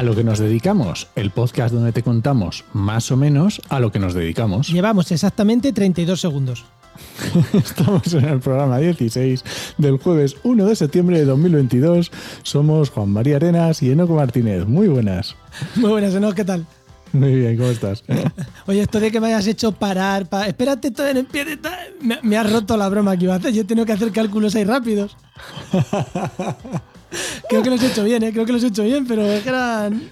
A lo que nos dedicamos, el podcast donde te contamos más o menos a lo que nos dedicamos. Llevamos exactamente 32 segundos. Estamos en el programa 16 del jueves 1 de septiembre de 2022. Somos Juan María Arenas y Enoco Martínez. Muy buenas. Muy buenas, Enoch, ¿qué tal? Muy bien, ¿cómo estás? Oye, esto de que me hayas hecho parar, pa- espérate, todo en el pie me, me has roto la broma que iba a hacer. Yo he tenido que hacer cálculos ahí rápidos. Creo que los he hecho bien, ¿eh? Creo que los he hecho bien, pero es que eran...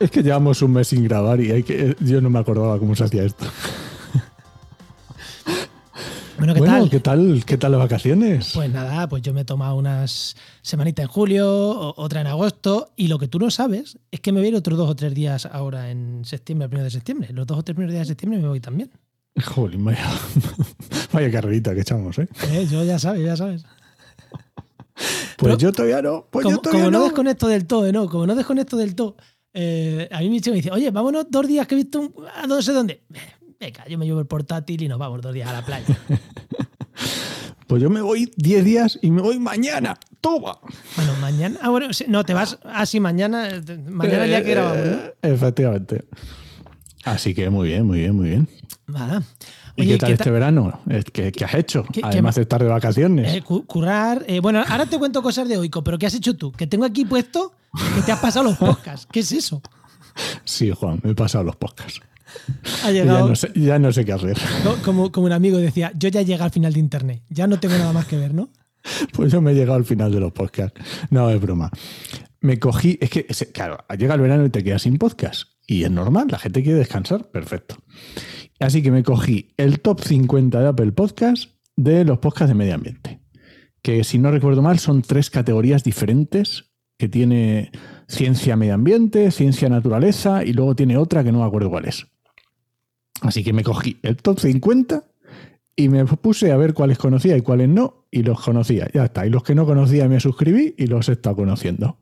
Es que llevamos un mes sin grabar y hay que, yo no me acordaba cómo se hacía esto. Bueno, ¿qué bueno, tal? ¿qué tal? ¿Qué tal las vacaciones? Pues nada, pues yo me he tomado unas semanitas en julio, otra en agosto, y lo que tú no sabes es que me voy a ir otros dos o tres días ahora en septiembre, el primero de septiembre. Los dos o tres primeros días de septiembre me voy también. Jolín, vaya, vaya carrerita que echamos, ¿eh? Eh, Yo ya sabes, ya sabes. Pues yo todavía no, pues como, yo todavía como no desconecto del todo, ¿no? Como no desconecto del todo, eh, a mí mi chico me dice, oye, vámonos dos días que he visto un- a no sé dónde. Venga, yo me llevo el portátil y nos vamos dos días a la playa. Pues yo me voy 10 días y me voy mañana. ¡Toma! Bueno, mañana. Ah, bueno, no, te vas así mañana. eh, Mañana ya que grabamos, ¿no? Eh, Efectivamente. Así que muy bien, muy bien, muy bien. Nada. ¿Y Oye, qué tal ¿qué este verano? ¿Qué, qué has hecho? ¿Qué- qué Además más? de estar de vacaciones. Eh, cu- currar. eh, bueno, ahora te cuento cosas de Oico, pero ¿qué has hecho tú? Que tengo aquí puesto que te has pasado los podcasts. ¿Qué es eso? Sí, Juan, me he pasado los podcasts. Ha Ya no, sé, ya no sé qué hacer. co- Como, como un amigo decía, yo ya llegué al final de internet. Ya no tengo nada más que ver, ¿no? Pues yo me he llegado al final de los podcasts. No, es broma. Me cogí, es que, claro, llega el verano y te quedas sin podcast. Y es normal, la gente quiere descansar, perfecto. Así que me cogí el top 50 de Apple Podcast de los podcasts de medio ambiente. Que si no recuerdo mal, son tres categorías diferentes que tiene ciencia medio ambiente, ciencia naturaleza y luego tiene otra que no me acuerdo cuál es. Así que me cogí el top 50 y me puse a ver cuáles conocía y cuáles no, y los conocía. Ya está. Y los que no conocía me suscribí y los he estado conociendo.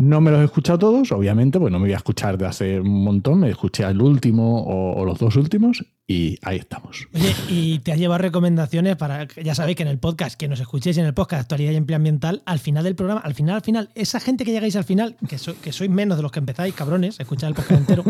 No me los he escuchado todos, obviamente, pues no me voy a escuchar de hace un montón. Me escuché al último o, o los dos últimos y ahí estamos. Oye, y te has llevado recomendaciones para, ya sabéis que en el podcast, que nos escuchéis en el podcast Actualidad y Empleo Ambiental, al final del programa, al final, al final, esa gente que llegáis al final, que, so- que sois menos de los que empezáis, cabrones, escuchad el podcast entero,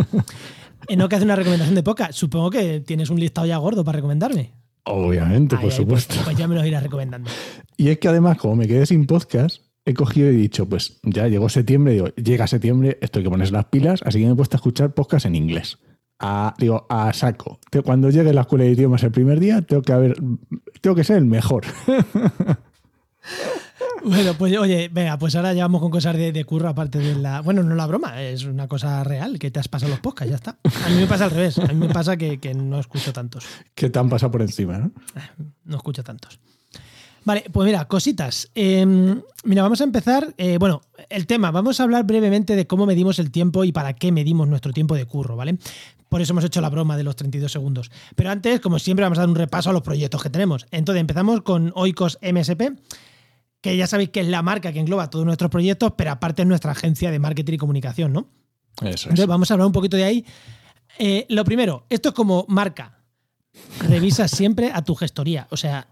eh, no que hace una recomendación de podcast. Supongo que tienes un listado ya gordo para recomendarme. Obviamente, por ahí, supuesto. Pues, pues ya me los irás recomendando. Y es que además, como me quedé sin podcast, he cogido y he dicho, pues ya llegó septiembre, digo, llega septiembre, esto hay que ponerse las pilas, así que me he puesto a escuchar podcast en inglés. A, digo, a saco. Cuando llegue a la escuela de idiomas el primer día, tengo que haber, tengo que ser el mejor. Bueno, pues oye, venga, pues ahora ya vamos con cosas de, de curro, aparte de la. Bueno, no la broma, es una cosa real, que te has pasado los podcasts, ya está. A mí me pasa al revés, a mí me pasa que, que no escucho tantos. que te han pasado por encima, ¿no? No escucho tantos. Vale, pues mira, cositas. Eh, mira, vamos a empezar. eh, bueno, el tema, vamos a hablar brevemente de cómo medimos el tiempo y para qué medimos nuestro tiempo de curro, ¿vale? Por eso hemos hecho la broma de los 32 segundos. Pero antes, como siempre, vamos a dar un repaso a los proyectos que tenemos. Entonces, empezamos con Oikos MSP, que ya sabéis que es la marca que engloba todos nuestros proyectos, pero aparte es nuestra agencia de marketing y comunicación, ¿no? Eso es. Entonces, vamos a hablar un poquito de ahí. Eh, lo primero, esto es como marca. Revisa siempre a tu gestoría. O sea,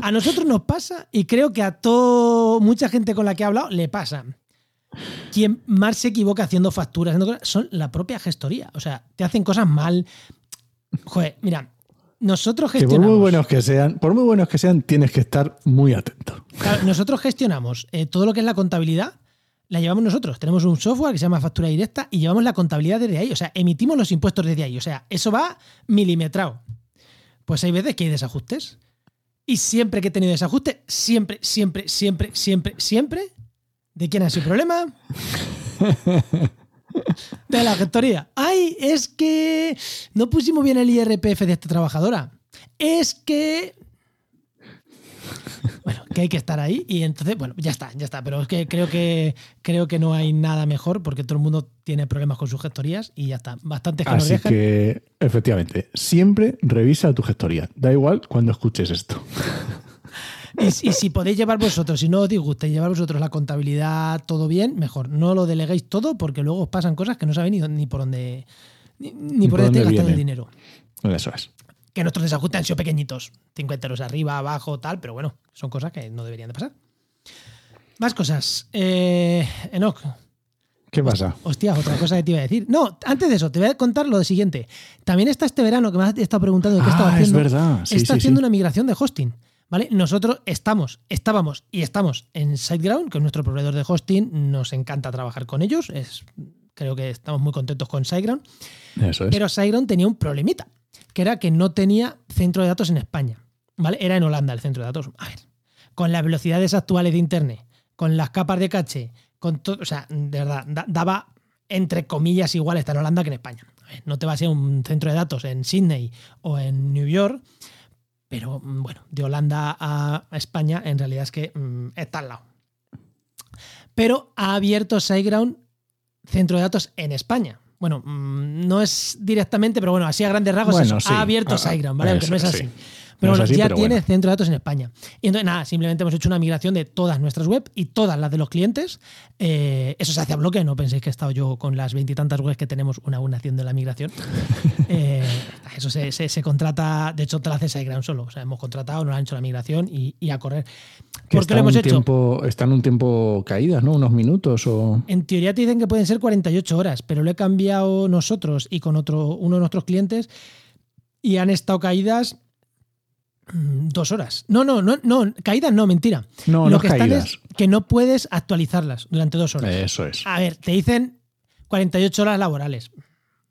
a nosotros nos pasa y creo que a todo, mucha gente con la que he hablado le pasa. Quien más se equivoca haciendo facturas haciendo cosas, son la propia gestoría. O sea, te hacen cosas mal. Joder, mira, nosotros Que por gestionamos. muy buenos que sean, por muy buenos que sean, tienes que estar muy atento. Claro, nosotros gestionamos eh, todo lo que es la contabilidad, la llevamos nosotros. Tenemos un software que se llama factura directa y llevamos la contabilidad desde ahí. O sea, emitimos los impuestos desde ahí. O sea, eso va milimetrado. Pues hay veces que hay desajustes. Y siempre que he tenido desajustes, siempre, siempre, siempre, siempre, siempre. ¿De quién ha sido el problema? De la gestoría. Ay, es que no pusimos bien el IRPF de esta trabajadora. Es que bueno, que hay que estar ahí y entonces, bueno, ya está, ya está. Pero es que creo que creo que no hay nada mejor porque todo el mundo tiene problemas con sus gestorías y ya está. Bastantes que nos Así dejan. que, efectivamente, siempre revisa tu gestoría. Da igual cuando escuches esto. Y, y si podéis llevar vosotros, si no os disgusta llevar vosotros la contabilidad todo bien, mejor. No lo deleguéis todo porque luego os pasan cosas que no sabéis ni, ni por dónde ni, ni por por dónde estáis gastando el dinero. Eso es. Que nuestros desajustes han sido pequeñitos. 50 euros arriba, abajo, tal, pero bueno, son cosas que no deberían de pasar. Más cosas. Eh, Enoch, ¿Qué pasa? Hostia, otra cosa que te iba a decir. No, antes de eso, te voy a contar lo siguiente. También está este verano que me has estado preguntando qué estaba Ah, haciendo. es verdad. Sí, está sí, haciendo sí. una migración de hosting. ¿Vale? Nosotros estamos, estábamos y estamos en SiteGround, que es nuestro proveedor de hosting. Nos encanta trabajar con ellos. Es, creo que estamos muy contentos con SiteGround. Eso es. Pero SiteGround tenía un problemita, que era que no tenía centro de datos en España. ¿Vale? Era en Holanda el centro de datos. A ver, con las velocidades actuales de Internet, con las capas de caché, con todo, o sea, de verdad, da- daba entre comillas igual estar en Holanda que en España. A ver, no te va a ser un centro de datos en Sydney o en New York, pero mm, bueno, de Holanda a a España en realidad es que mm, está al lado. Pero ha abierto SiteGround centro de datos en España. Bueno, mm, no es directamente, pero bueno, así a grandes rasgos Bueno, eso, sí. ha abierto Ah, SiteGround, ¿vale? Aunque no es así. sí. Pero No bueno, así, ya pero tiene bueno. centro de datos en España. Y entonces, nada, simplemente hemos hecho una migración de todas nuestras web y todas las de los clientes. Eh, eso se hace a bloque, no penséis que he estado yo con las veintitantas webs que tenemos una a una haciendo la migración. Eh, eso se, se- se contrata, de hecho, te lo hace SiteGround solo. O sea, hemos contratado, nos han hecho la migración y, y a correr. ¿Por está qué lo hemos hecho? Tiempo, está en un tiempo caídas, ¿no? Unos minutos o. En teoría te dicen que pueden ser 48 horas, pero lo he cambiado nosotros y con otro, uno de nuestros clientes y han estado caídas mm, dos horas. No, no, no, no, caídas no, mentira. No, lo no que están caídas. es que no puedes actualizarlas durante dos horas. Eso es. A ver, te dicen 48 horas laborales.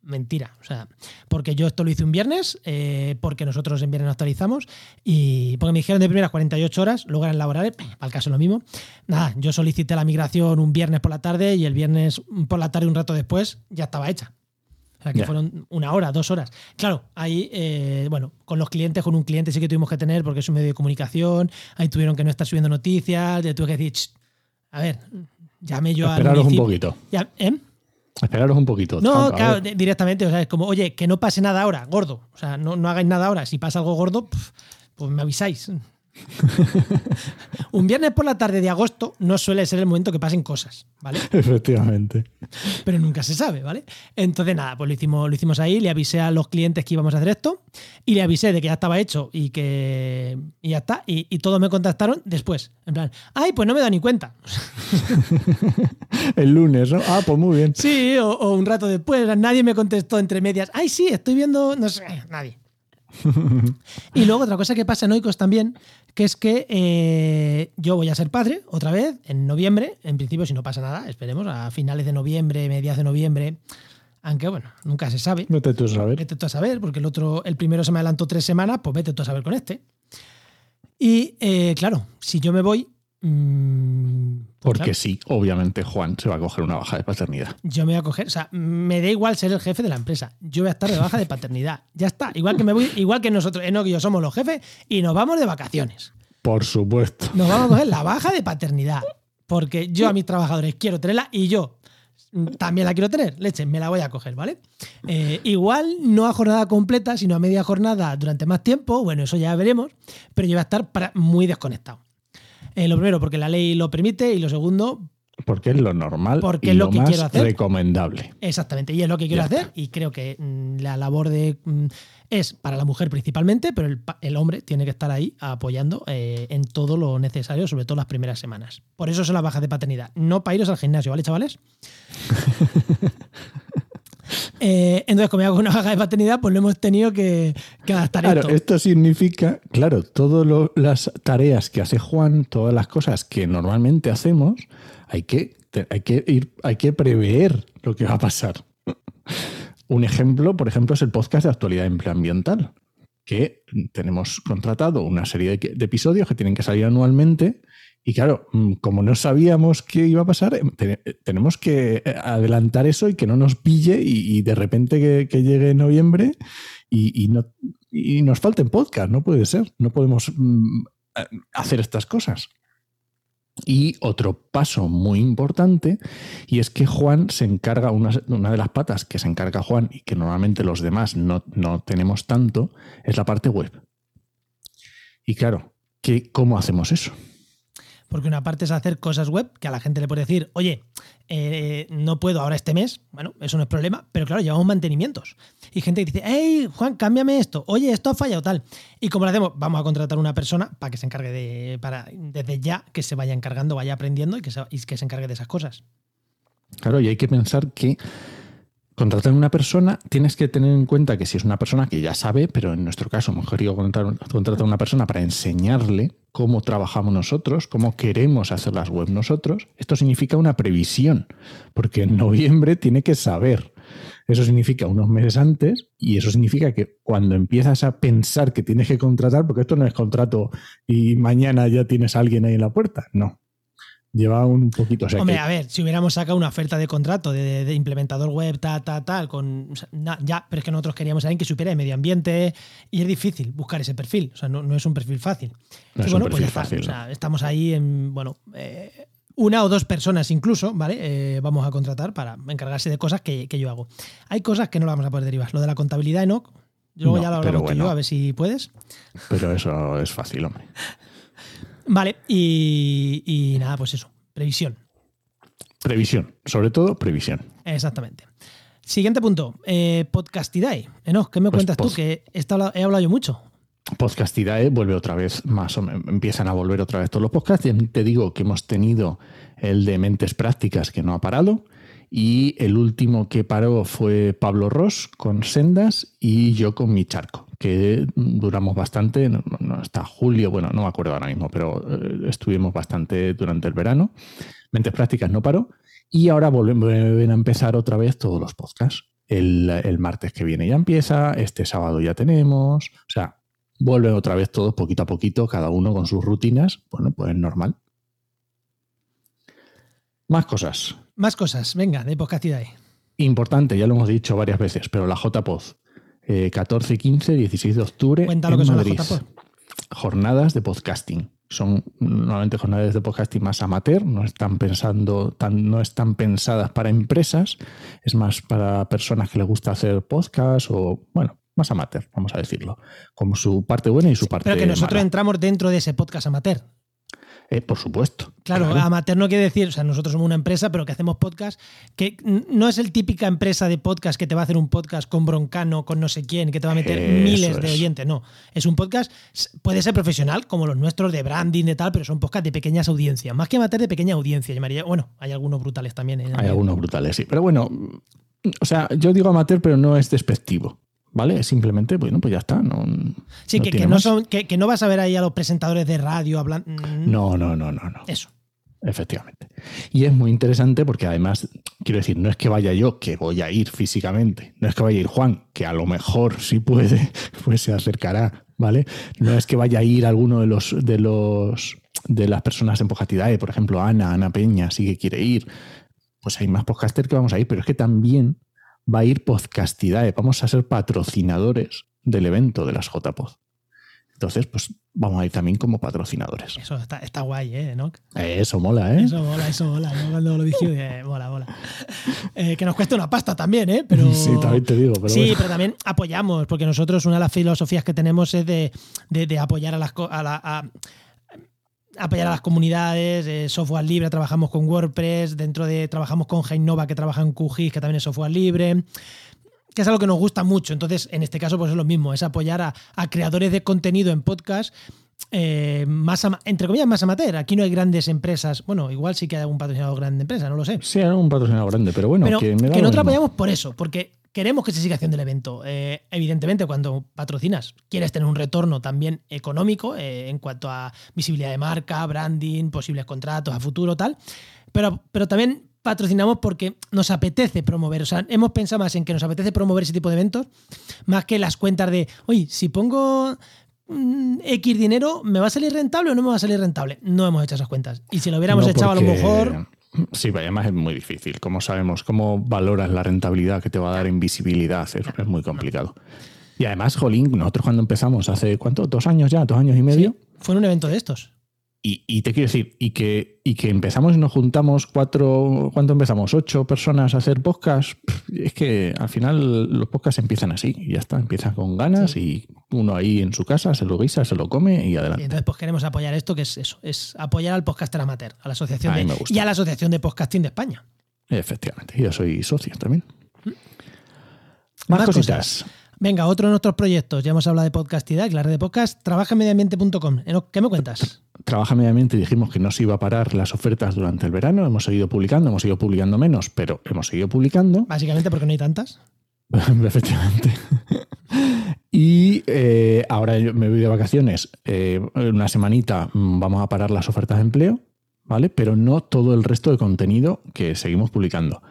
Mentira. O sea, porque yo esto lo hice un viernes, eh, porque nosotros en viernes actualizamos, y porque me dijeron de primeras 48 horas, luego eran laborales, al caso lo mismo. Nada, yo solicité la migración un viernes por la tarde y el viernes por la tarde, un rato después, ya estaba hecha. O sea, que fueron una hora, dos horas. Claro, ahí, eh, bueno, con los clientes, con un cliente sí que tuvimos que tener, porque es un medio de comunicación, ahí tuvieron que no estar subiendo noticias, le tuve que decir, "Ch, a ver, llamé yo al Esperaros un poquito. Ya, ¿eh? Esperaros un poquito. No, claro, directamente. O sea, es como, oye, que no pase nada ahora, gordo. O sea, no, no hagáis nada ahora. Si pasa algo gordo, pues me avisáis. Un viernes por la tarde de agosto no suele ser el momento que pasen cosas, ¿vale? Efectivamente. Pero nunca se sabe, ¿vale? Entonces, nada, pues lo hicimos, lo hicimos ahí, le avisé a los clientes que íbamos a hacer esto y le avisé de que ya estaba hecho y que y ya está. Y, y todos me contactaron después. En plan, ay, pues no me da ni cuenta. El lunes, ¿no? Ah, pues muy bien. Sí, o, o un rato después, nadie me contestó entre medias. Ay, sí, estoy viendo, no sé, nadie. y luego otra cosa que pasa en Oikos también, que es que eh, yo voy a ser padre otra vez en noviembre, en principio si no pasa nada, esperemos, a finales de noviembre, mediados de noviembre, aunque bueno, nunca se sabe. Vete tú a saber. Vete tú a saber, porque el otro, el primero se me adelantó tres semanas, pues vete tú a saber con este. Y eh, claro, si yo me voy... mm, Porque claro, sí, obviamente Juan se va a coger una baja de paternidad. yo me voy a coger, o sea, me da igual ser el jefe de la empresa. Yo voy a estar de baja de paternidad. Ya está. Igual que me voy, igual que nosotros, Enoch y yo somos los jefes y nos vamos de vacaciones. Por supuesto. Nos vamos a coger la baja de paternidad. Porque yo a mis trabajadores quiero tenerla y yo también la quiero tener. Leche, me la voy a coger, ¿vale? Eh, igual no a jornada completa, sino a media jornada durante más tiempo. Bueno, eso ya veremos. Pero yo voy a estar para- muy desconectado. Eh, lo primero, porque la ley lo permite. Y lo segundo, Porque es lo normal Porque y es lo lo que más quiero hacer. recomendable. Exactamente, y es lo que quiero Ya hacer y creo que mm, la labor de mm, es para la mujer principalmente, pero el hombre tiene que estar ahí apoyando eh, en todo lo necesario, sobre todo las primeras semanas. Por eso son las bajas de paternidad, no para iros al gimnasio, ¿vale, chavales? Eh, entonces, como hago una baja de paternidad, pues lo hemos tenido que, que adaptar Claro, esto. esto significa, claro, todas las tareas que hace Juan, todas las cosas que normalmente hacemos, hay que, hay que ir, hay que prever lo que va a pasar. Un ejemplo, por ejemplo, es el podcast de actualidad ambiental, que tenemos contratado una serie de, de episodios que tienen que salir anualmente. Y claro, mm, como no sabíamos qué iba a pasar, em, te- tenemos que eh, adelantar eso y que no nos pille y, de repente que, que llegue noviembre y, y no, y nos falten podcast, no puede ser, no podemos mm, hacer estas cosas. Y otro paso muy importante, y es que Juan se encarga, una, una de las patas que se encarga Juan y que normalmente los demás no, no tenemos tanto, es la parte web. Y claro, ¿qué, ¿cómo hacemos eso? Porque una parte es hacer cosas web que a la gente le puede decir, oye, eh, no puedo ahora este mes. Bueno, eso no es problema, pero claro, llevamos mantenimientos. Y gente que dice, hey, Juan, cámbiame esto. Oye, esto ha fallado tal. Y como lo hacemos, vamos a contratar una persona para que se encargue de, para desde ya, que se vaya encargando, vaya aprendiendo y que se, y que se encargue de esas cosas. Claro, y hay que pensar que contratar a una persona, tienes que tener en cuenta que si es una persona que ya sabe, pero en nuestro caso, mejor digo, contratar a una persona para enseñarle cómo trabajamos nosotros, cómo queremos hacer las webs nosotros, esto significa una previsión, porque en noviembre tiene que saber. Eso significa unos meses antes y eso significa que cuando empiezas a pensar que tienes que contratar, porque esto no es contrato y mañana ya tienes a alguien ahí en la puerta, no lleva un poquito. Hombre, a ver, si hubiéramos sacado una oferta de contrato de, implementador web, tal, tal, tal, con. ya, pero es que nosotros queríamos a alguien que supiera de medio ambiente y es difícil buscar ese perfil. O sea, no, es un perfil fácil. No es un pues perfil fácil. O sea, estamos ahí en. Bueno. Eh, una o dos personas incluso, ¿vale? Eh, vamos a contratar para encargarse de cosas que, yo hago. Hay cosas que no vamos a poder derivar. Lo de la contabilidad, Enoch, luego ya lo hablamos tú yo, a ver si puedes. Pero eso es fácil, hombre. Vale, y, nada, pues eso, previsión. Previsión, sobre todo previsión. Exactamente. Siguiente punto, eh, Podcastidae. Enoch, ¿qué me pues cuentas tú? Que he hablado yo mucho. Podcastidae vuelve otra vez, más o menos, empiezan a volver otra vez todos los podcasts. Te digo que hemos tenido el de Mentes Prácticas que no ha parado. Y el último que paró fue Pablo Ross con Sendas y yo con mi charco que duramos bastante, hasta julio, bueno, no me acuerdo ahora mismo, pero eh, estuvimos bastante durante el verano. Mentes Prácticas no paró y ahora volvemos a empezar otra vez todos los podcasts. El, el, martes que viene ya empieza, este sábado ya tenemos, o sea, vuelven otra vez todos poquito a poquito, cada uno con sus rutinas, bueno, pues normal. Más cosas. Más cosas, venga, de Podcastidae. Importante, ya lo hemos dicho varias veces, pero la JPod, 14, 15, 16 de octubre en Madrid. jornadas de podcasting. Son normalmente jornadas de podcasting más amateur, no están pensando, no están pensadas para empresas, es más para personas que les gusta hacer podcast o, bueno, más amateur, vamos a decirlo, como su parte buena y su parte Pero que nosotros entramos dentro de ese podcast amateur. Eh, por supuesto. Claro, amateur no quiere decir, o sea, nosotros somos una empresa, pero que hacemos podcast, que no es el típica empresa de podcast que te va a hacer un podcast con broncano, con no sé quién, que te va a meter miles de oyentes. No, es un podcast, puede ser profesional, como los nuestros de branding, de tal, pero son podcasts de pequeñas audiencias. Más que amateur, de pequeña audiencia, llamaría. Bueno, hay algunos brutales también. ¿eh? Hay algunos brutales, sí. Pero bueno, o sea, yo digo amateur, pero no es despectivo. ¿Vale? Simplemente, bueno, pues ya está. No, sí, que, no son, que, no vas a ver ahí a los presentadores de radio hablando. Mm. No, no, no, no, no. Eso. Efectivamente. Y es muy interesante porque además, quiero decir, no es que vaya yo, que voy a ir físicamente, no es que vaya a ir Juan, que a lo mejor si puede, pues se acercará, ¿vale? No es que vaya a ir alguno de los de los de las personas en Pojatidae, por ejemplo, Ana, Ana Peña, sí que quiere ir. Pues hay más podcasters que vamos a ir, pero es que también va a ir Podcastidae. Vamos a ser patrocinadores del evento de las JPod. Entonces, pues vamos a ir también como patrocinadores. Eso está, guay, ¿eh? ¿no? Eso mola, ¿eh? Eso mola, eso mola. Yo cuando lo dije, eh, mola, mola. Eh, que nos cuesta una pasta también, ¿eh? Pero, sí, también te digo. Pero sí, pero también apoyamos, porque nosotros una de las filosofías que tenemos es de, apoyar a las, a la, apoyar a las comunidades, eh, software libre, trabajamos con WordPress, dentro de trabajamos con Genova que trabaja en QGIS, que también es software libre, que es algo que nos gusta mucho. Entonces, en este caso, pues es lo mismo, es apoyar a, creadores de contenido en podcast. Eh, más entre comillas más amateur aquí no hay grandes empresas bueno igual sí que hay algún patrocinador grande de empresa no lo sé sí hay algún patrocinador grande pero bueno que, que nosotros apoyamos por eso porque queremos que se siga haciendo el evento. Eh, evidentemente, cuando patrocinas, quieres tener un retorno también económico eh, en cuanto a visibilidad de marca, branding, posibles contratos a futuro, tal. Pero, pero también patrocinamos porque nos apetece promover. O sea, hemos pensado más en que nos apetece promover ese tipo de eventos, más que las cuentas de, oye, si pongo mm, X dinero, ¿me va a salir rentable o no me va a salir rentable? No hemos hecho esas cuentas. Y si lo hubiéramos echado a lo mejor Sí, además es muy difícil. ¿Cómo sabemos? ¿Cómo valoras la rentabilidad que te va a dar en visibilidad? Es, muy complicado. Y además, Jolín, nosotros cuando empezamos hace, ¿cuánto? ¿Dos años ya? ¿Dos años y medio? fue un evento de estos. Y, te quiero decir, y que, y que empezamos y nos juntamos cuatro, ¿cuánto empezamos? Ocho personas a hacer podcast. Es que al final los podcasts empiezan así y ya está, empiezan con ganas y uno ahí en su casa se lo guisa, se lo come y adelante. Y entonces pues queremos apoyar esto, que es eso, es apoyar al podcaster amateur, a la asociación de, y a la Asociación de Podcasting de España. Efectivamente, yo soy socio también. ¿Mm? Más, cositas. Venga, otro de nuestros proyectos. Ya hemos hablado de podcastidad, la red de podcast, trabajamediamente.com. ¿Qué me cuentas? Trabaja Mediamente dijimos que no se iba a parar las ofertas durante el verano. Hemos seguido publicando, hemos seguido publicando menos, pero hemos seguido publicando. Básicamente porque no hay tantas. Efectivamente. y eh, ahora me voy de vacaciones. Eh, una semanita mm, vamos a parar las ofertas de empleo, ¿vale? Pero no todo el resto de contenido que seguimos publicando.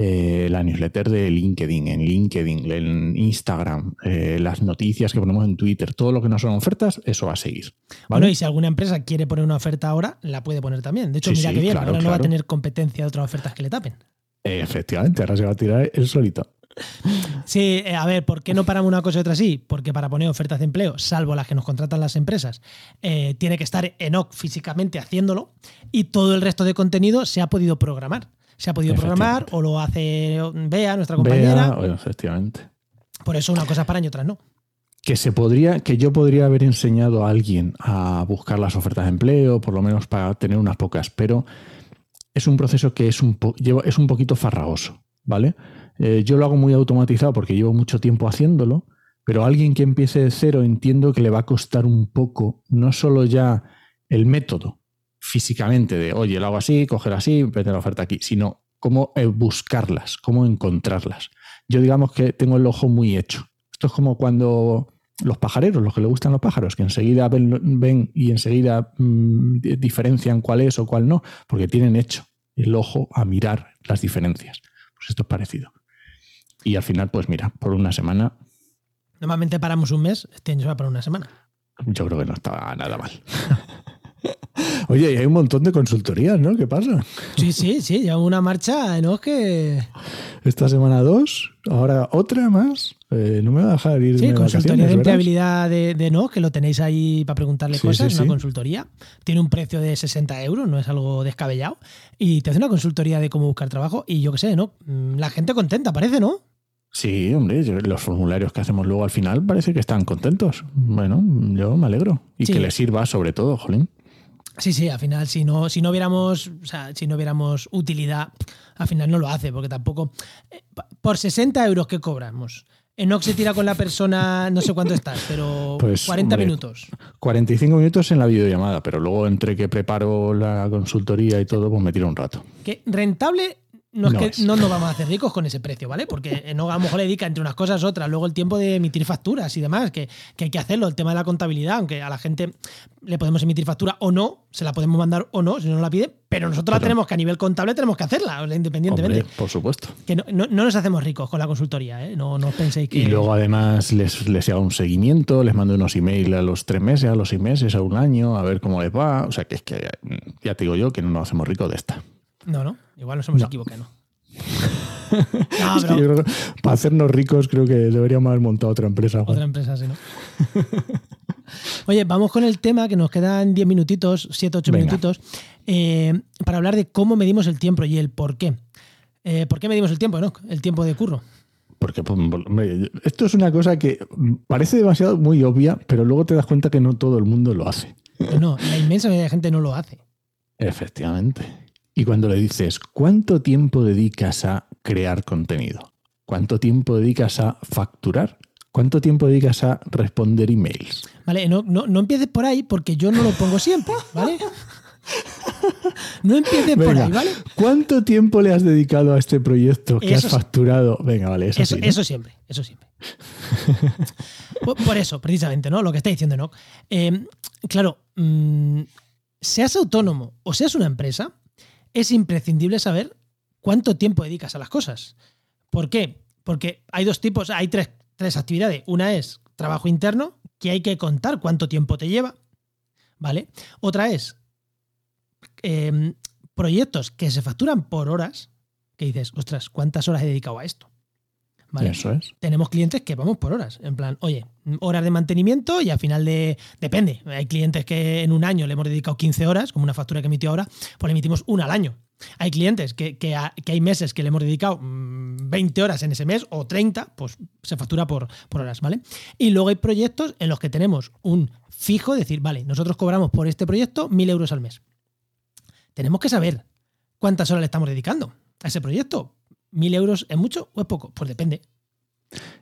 Eh, la newsletter de LinkedIn, en LinkedIn, en Instagram, las noticias que ponemos en Twitter, todo lo que no son ofertas, eso va a seguir. Bueno, y si alguna empresa quiere poner una oferta ahora, la puede poner también. De hecho, mira que bien, ahora no va a tener competencia de otras ofertas que le tapen. Efectivamente, ahora se va a tirar el solito. Sí, eh, a ver, ¿por qué no paramos una cosa y otra así? Porque para poner ofertas de empleo, salvo las que nos contratan las empresas, eh, tiene que estar Enoch físicamente haciéndolo y todo el resto de contenido se ha podido programar. Se ha podido programar o lo hace Bea, nuestra compañera. Bea, efectivamente. Por eso una cosa para y otra no. Que se podría, que yo podría haber enseñado a alguien a buscar las ofertas de empleo, por lo menos para tener unas pocas, pero es un proceso que es un, es un poquito farragoso, ¿vale? Eh, yo lo hago muy automatizado porque llevo mucho tiempo haciéndolo, pero alguien que empiece de cero entiendo que le va a costar un poco, no solo ya el método físicamente de, oye, lo hago así, coger así, meter la oferta aquí, sino cómo eh, buscarlas, cómo encontrarlas. Yo digamos que tengo el ojo muy hecho. Esto es como cuando los pajareros, los que le gustan los pájaros, que enseguida ven, y enseguida mm, diferencian cuál es o cuál no, porque tienen hecho el ojo a mirar las diferencias. Pues esto es parecido. Y al final, pues mira, por una semana. Normalmente paramos un mes, este año se va para una semana. Yo creo que no estaba nada mal. Oye, y hay un montón de consultorías, ¿no? ¿Qué pasa? Sí, sí, sí, ya una marcha, ¿no? Que. Esta semana dos, ahora otra más. Eh, no me va a dejar ir. Sí, consultoría de empleabilidad de, de, no, que lo tenéis ahí para preguntarle cosas, una consultoría. Tiene un precio de 60 euros, no es algo descabellado. Y te hace una consultoría de cómo buscar trabajo. Y yo qué sé, ¿no? Mm, la gente contenta, parece, ¿no? Sí, hombre, los formularios que hacemos luego al final parece que están contentos. Bueno, yo me alegro. Y que les sirva sobre todo, Jolín. Sí, sí, al final, si no, si no viéramos, o sea, si no viéramos utilidad, al final no lo hace, porque tampoco. Eh, por 60 euros que cobramos, Enoch se tira con la persona, no sé cuánto estás, pero 40 pues, minutos. 45 minutos en la videollamada, pero luego entre que preparo la consultoría y todo, pues me tiro un rato. Que rentable no, es que no nos vamos a hacer ricos con ese precio, ¿vale? Porque no a lo mejor le dedica entre unas cosas otras, luego el tiempo de emitir facturas y demás, que, hay que hacerlo, el tema de la contabilidad, aunque a la gente le podemos emitir factura o no, se la podemos mandar o no, si no la pide, pero nosotros la tenemos que a nivel contable tenemos que hacerla, independientemente. por supuesto. Que no, nos hacemos ricos con la consultoría, ¿eh? No, no penséis que... Y luego además les, les hago un seguimiento, les mando unos emails a los tres meses, a los seis meses, a un año, a ver cómo les va. O sea, que es que ya te digo yo que no nos hacemos ricos de esta. No, no, igual nos hemos equivocado. para hacernos ricos creo que deberíamos haber montado otra empresa. Otra empresa, sí, ¿no? Oye, vamos con el tema que nos quedan 10 minutitos, 7, 8 minutitos, eh, para hablar de cómo medimos el tiempo y el por qué. Eh, ¿Por qué medimos el tiempo, no? El tiempo de curro. Porque pues, esto es una cosa que parece demasiado muy obvia, pero luego te das cuenta que no todo el mundo lo hace. No, la inmensa mayoría de gente no lo hace. Efectivamente. Y cuando le dices, ¿cuánto tiempo dedicas a crear contenido? ¿Cuánto tiempo dedicas a facturar? ¿Cuánto tiempo dedicas a responder emails? Vale, no, no, empieces por ahí porque yo no lo pongo siempre, ¿vale? No empieces por ahí, ¿vale? ¿Cuánto tiempo le has dedicado a este proyecto que has facturado? Venga, vale, eso, eso siempre, eso siempre. por, eso, precisamente, ¿no? Lo que está diciendo, ¿no? Eh, claro, mm, seas autónomo o seas una empresa, es imprescindible saber cuánto tiempo dedicas a las cosas. ¿Por qué? Porque hay dos tipos, hay tres, actividades. Una es trabajo interno, que hay que contar cuánto tiempo te lleva, ¿vale? Otra es em, proyectos que se facturan por horas, que dices, ostras, ¿cuántas horas he dedicado a esto? Eso es. Tenemos clientes que vamos por horas. En plan, oye, horas de mantenimiento y al final de. Depende. Hay clientes que en un año le hemos dedicado 15 horas, como una factura que emitió ahora, pues le emitimos una al año. Hay clientes que, hay meses que le hemos dedicado 20 mm, horas en ese mes o 30, pues se factura por, por horas, ¿vale? Y luego hay proyectos en los que tenemos un fijo, decir, vale, nosotros cobramos por este proyecto 1.000 euros al mes. Tenemos que saber cuántas horas le estamos dedicando a ese proyecto. ¿Mil euros es mucho o es poco? Pues depende.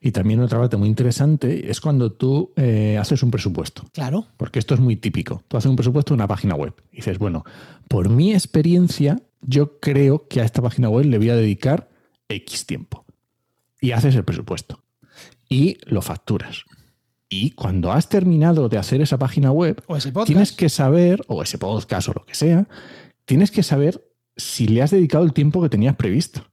Y también otra parte muy interesante es cuando tú eh, haces un presupuesto. Claro. Porque esto es muy típico. Tú haces un presupuesto de una página web. Y dices, bueno, por mi experiencia, yo creo que a esta página web le voy a dedicar X tiempo. Y haces el presupuesto. Y lo facturas. Y cuando has terminado de hacer esa página web, O ese podcast. tienes que saber, o ese podcast o lo que sea, tienes que saber si le has dedicado el tiempo que tenías previsto.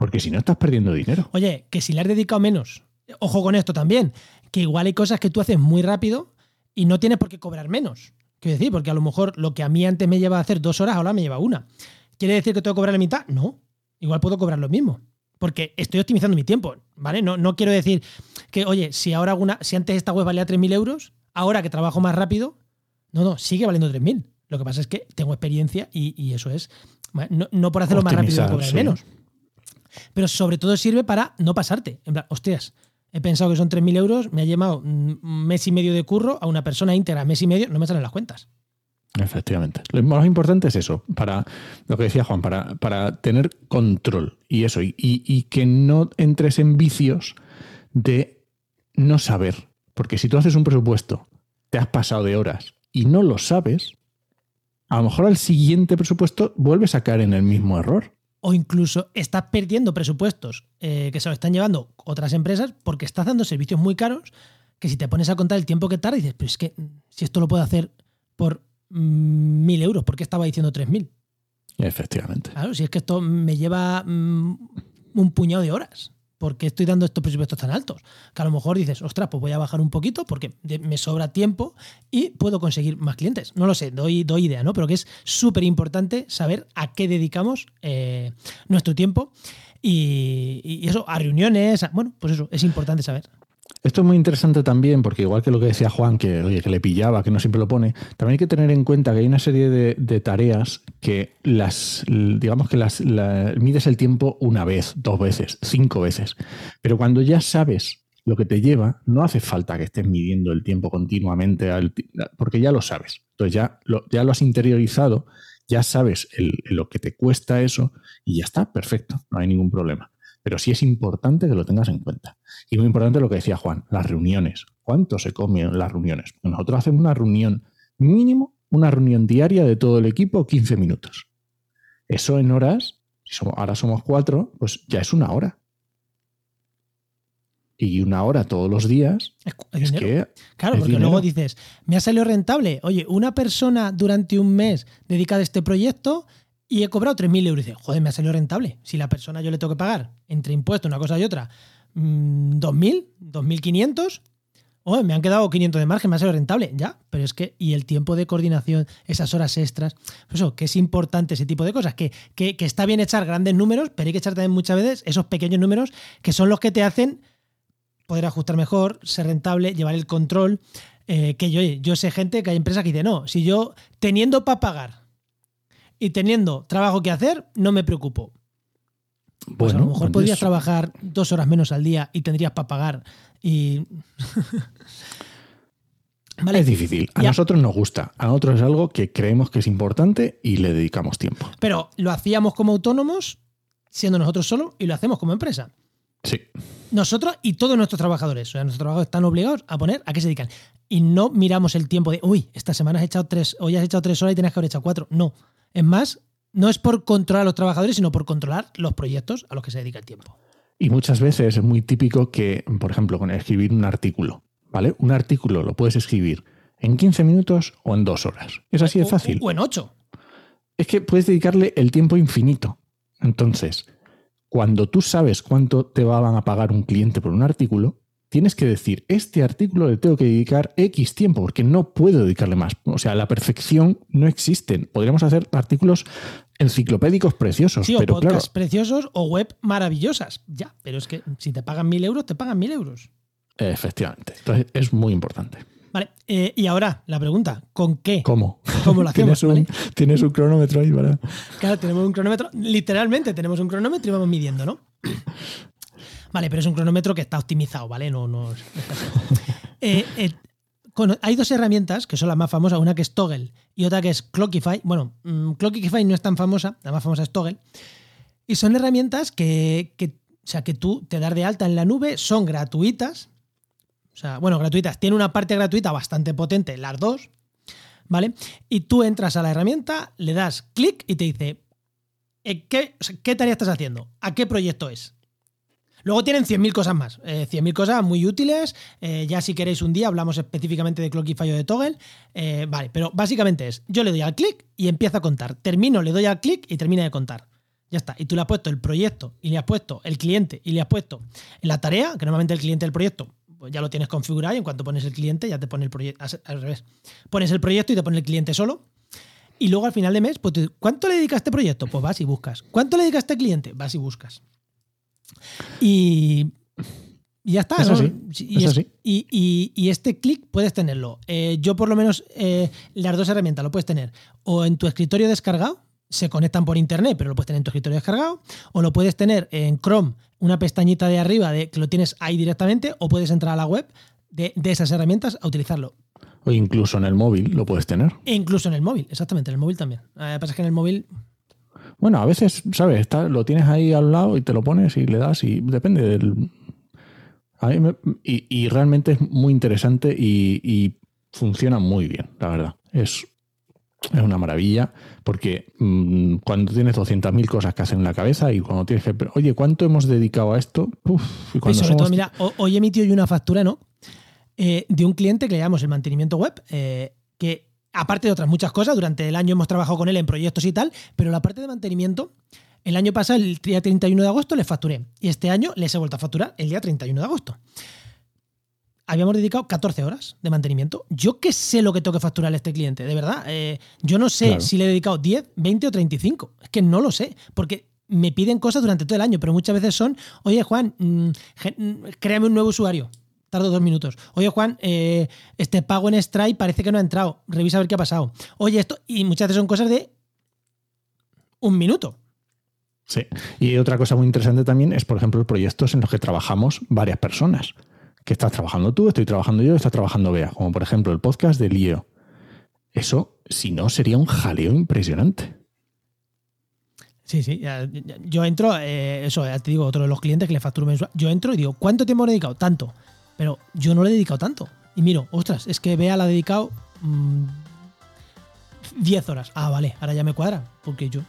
Porque si no, estás perdiendo dinero. Oye, que si le has dedicado menos, ojo con esto también, que igual hay cosas que tú haces muy rápido y no tienes por qué cobrar menos. Quiero decir, porque a lo mejor lo que a mí antes me lleva a hacer dos horas, ahora me lleva una. ¿Quiere decir que tengo que cobrar la mitad? No. Igual puedo cobrar lo mismo. Porque estoy optimizando mi tiempo, ¿vale? No, no quiero decir que, oye, si ahora alguna, si antes esta web valía 3.000 euros, ahora que trabajo más rápido, no, no, sigue valiendo 3.000. Lo que pasa es que tengo experiencia y, y eso es, no, no por hacerlo más rápido cobrar sí. menos. Pero sobre todo sirve para no pasarte. En plan, hostias, he pensado que son 3.000 euros, me ha llevado un mes y medio de curro a una persona íntegra, mes y medio, no me salen las cuentas. Efectivamente. Lo más importante es eso, para lo que decía Juan, para, para tener control y eso, y, y- y que no entres en vicios de no saber. Porque si tú haces un presupuesto, te has pasado de horas y no lo sabes, a lo mejor al siguiente presupuesto vuelves a caer en el mismo error. O incluso estás perdiendo presupuestos eh, que se lo están llevando otras empresas porque estás dando servicios muy caros que si te pones a contar el tiempo que tarda, dices, pero es que mm, si esto lo puedo hacer por mm, 1.000 euros, ¿por qué estaba diciendo 3.000? Efectivamente. Claro, si es que esto me lleva mm, un puñado de horas. ¿Por qué estoy dando estos presupuestos tan altos? Que a lo mejor dices, ostras, pues voy a bajar un poquito porque me sobra tiempo y puedo conseguir más clientes. No lo sé, doy, doy idea, ¿no? Pero que es súper importante saber a qué dedicamos eh, nuestro tiempo y, eso, a reuniones, bueno, pues eso, es importante saber. Esto es muy interesante también porque igual que lo que decía Juan, que, oye, que le pillaba, que no siempre lo pone, también hay que tener en cuenta que hay una serie de, tareas que las, digamos que las, la- mides el tiempo una vez, dos veces, cinco veces. Pero cuando ya sabes lo que te lleva, no hace falta que estés midiendo el tiempo continuamente, al porque ya lo sabes. Entonces ya lo, ya lo has interiorizado, ya sabes lo que te cuesta eso y ya está, perfecto, no hay ningún problema. Pero sí es importante que lo tengas en cuenta. Y muy importante lo que decía Juan, las reuniones. ¿Cuánto se comen las reuniones? Nosotros hacemos una reunión mínimo, una reunión diaria de todo el equipo, 15 minutos. Eso en horas, si somos, ahora somos cuatro, pues ya es una hora. Y una hora todos los días Es, que Claro, es porque dinero. luego dices, me ha salido rentable. Oye, una persona durante un mes dedicada a este proyecto y he cobrado 3.000 euros. Y dices, joder, me ha salido rentable. Si la persona yo le tengo que pagar entre impuestos, una cosa y otra, mm, 2.000, 2.500, oye, me han quedado 500 de margen, me ha salido rentable. Ya, pero es que, y el tiempo de coordinación, esas horas extras, pues eso, que es importante ese tipo de cosas, que, que, que está bien echar grandes números, pero hay que echar también muchas veces esos pequeños números que son los que te hacen poder ajustar mejor, ser rentable, llevar el control. eh, que yo, yo sé gente que hay empresas que dicen, no, si yo teniendo para pagar y teniendo trabajo que hacer, no me preocupo. Pues a lo mejor podrías trabajar dos horas menos al día y tendrías para pagar. Y. vale. es difícil. A Ya. nosotros nos gusta. A nosotros es algo que creemos que es importante y le dedicamos tiempo. Pero lo hacíamos como autónomos, siendo nosotros solos, y lo hacemos como empresa. Sí. Nosotros y todos nuestros trabajadores. O sea, nuestros trabajadores están obligados a poner a qué se dedican. Y no miramos el tiempo de, uy, esta semana has echado tres, hoy has echado tres horas y tienes que haber echado cuatro. No. Es más, no es por controlar a los trabajadores, sino por controlar los proyectos a los que se dedica el tiempo. Y muchas veces es muy típico que, por ejemplo, con escribir un artículo, ¿vale? Un artículo lo puedes escribir en 15 minutos o en dos horas. Es así de fácil. O, en ocho. Es que puedes dedicarle el tiempo infinito. Entonces, cuando tú sabes cuánto te van a pagar un cliente por un artículo, tienes que decir, este artículo le tengo que dedicar X tiempo, porque no puedo dedicarle más. O sea, la perfección no existe. Podríamos hacer artículos enciclopédicos preciosos, Sí, o pero claro, preciosos o web maravillosas. Ya, pero es que si te pagan mil euros, te pagan mil euros. efectivamente. Entonces, es muy importante. Vale, eh, y ahora la pregunta, ¿con qué? ¿Cómo? ¿Cómo lo hacemos? ¿Tienes, un, vale? tienes un cronómetro ahí para... Claro, tenemos un cronómetro. Literalmente tenemos un cronómetro y vamos midiendo, ¿no? Vale, pero es un cronómetro que está optimizado, ¿vale? No, no. Eh, eh, hay dos herramientas que son las más famosas, una que es Toggle y otra que es Clockify. Bueno, mm, Clockify no es tan famosa, la más famosa es Toggle. Y son herramientas que, que sea que tú te das de alta en la nube, son gratuitas. O sea, bueno, gratuitas. Tiene una parte gratuita bastante potente, las dos. ¿Vale? Y tú entras a la herramienta, le das clic y te dice, eh, ¿qué, ¿qué tarea estás haciendo? ¿A qué proyecto es? Luego tienen 100.000 cosas más, eh, 100.000 cosas muy útiles. eh, ya si queréis un día hablamos específicamente de Clock y de Toggle. Eh, vale, pero básicamente es, yo le doy al clic y empiezo a contar. Termino, le doy al clic y termina de contar. Ya está. Y tú le has puesto el proyecto y le has puesto el cliente y le has puesto la tarea, que normalmente el cliente del proyecto pues ya lo tienes configurado y en cuanto pones el cliente ya te pone el proyecto al revés. Pones el proyecto y te pone el cliente solo. Y luego al final de mes, pues, ¿cuánto le dedicas a este proyecto? Pues vas y buscas. ¿Cuánto le dedicas a este cliente? Vas y buscas. Y, y ya está. Y, es y- este clic puedes tenerlo. Eh, yo por lo menos eh, las dos herramientas lo puedes tener o en tu escritorio descargado, se conectan por internet, pero lo puedes tener en tu escritorio descargado, o lo puedes tener en Chrome, una pestañita de arriba de que lo tienes ahí directamente, o puedes entrar a la web de, de esas herramientas a utilizarlo. O incluso en el móvil lo puedes tener. E incluso en el móvil, exactamente, en el móvil también. Eh, Lo que pasa es que en el móvil Bueno, a veces, ¿sabes? Está, lo tienes ahí al lado y te lo pones y le das y depende del... a mí me- y, y realmente es muy interesante y, y funciona muy bien, la verdad. Es, es una maravilla porque mm, cuando tienes 200.000 cosas que hacer en la cabeza y cuando tienes que... pero, Oye, ¿cuánto hemos dedicado a esto? Uf, y Y cuando sobre somos- todo, mira, ho- hoy emitió yo una factura, ¿no? Eh, de un cliente que le llamamos el mantenimiento web, eh, que aparte de otras muchas cosas, durante el año hemos trabajado con él en proyectos y tal, pero la parte de mantenimiento, el año pasado, el día 31 de agosto, le facturé. Y este año les he vuelto a facturar el día 31 de agosto. Habíamos dedicado 14 horas de mantenimiento. Yo qué sé lo que tengo que facturarle a este cliente, de verdad. Eh, yo no sé Claro. si le he dedicado 10, 20 o 35. Es que no lo sé, porque me piden cosas durante todo el año, pero muchas veces son, oye Juan, mm, mm, créame un nuevo usuario. Tardo dos minutos. Oye, Juan, eh, este pago en Stripe parece que no ha entrado. Revisa a ver qué ha pasado. Oye, esto. Y muchas veces son cosas de un minuto. Sí. Y otra cosa muy interesante también es, por ejemplo, proyectos en los que trabajamos varias personas. Que estás trabajando tú, estoy trabajando yo, está trabajando Bea. Como por ejemplo el podcast de Lío. Eso, si no, sería un jaleo impresionante. Sí, sí. ya- ya- Yo entro, eh, eso, ya te digo, otro de los clientes que le facturo mensual. Yo entro y digo, ¿cuánto tiempo he dedicado? Tanto. Pero yo no le he dedicado tanto. Y miro, ostras, es que Bea la ha dedicado mm, 10 horas. Ah, vale, ahora ya me cuadra, porque yo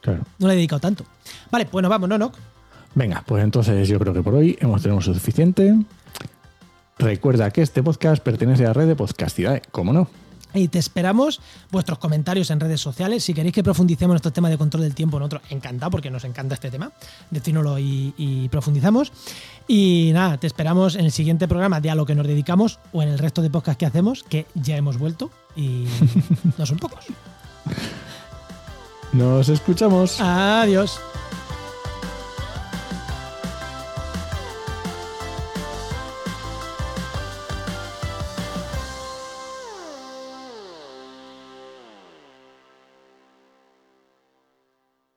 Claro. no le he dedicado tanto. Vale, pues nos vamos, ¿no, no? Venga, pues entonces yo creo que por hoy hemos tenido suficiente. Recuerda que este podcast pertenece a la red de Podcastidae, ¿cómo no? Y te esperamos vuestros comentarios en redes sociales. Si queréis que profundicemos en estos temas de control del tiempo, nosotros encantado, porque nos encanta este tema. Decínoslo y, y profundizamos. Y nada, te esperamos en el siguiente programa de a lo que nos dedicamos o en el resto de podcasts que hacemos, que ya hemos vuelto y no son pocos. Nos escuchamos. Adiós.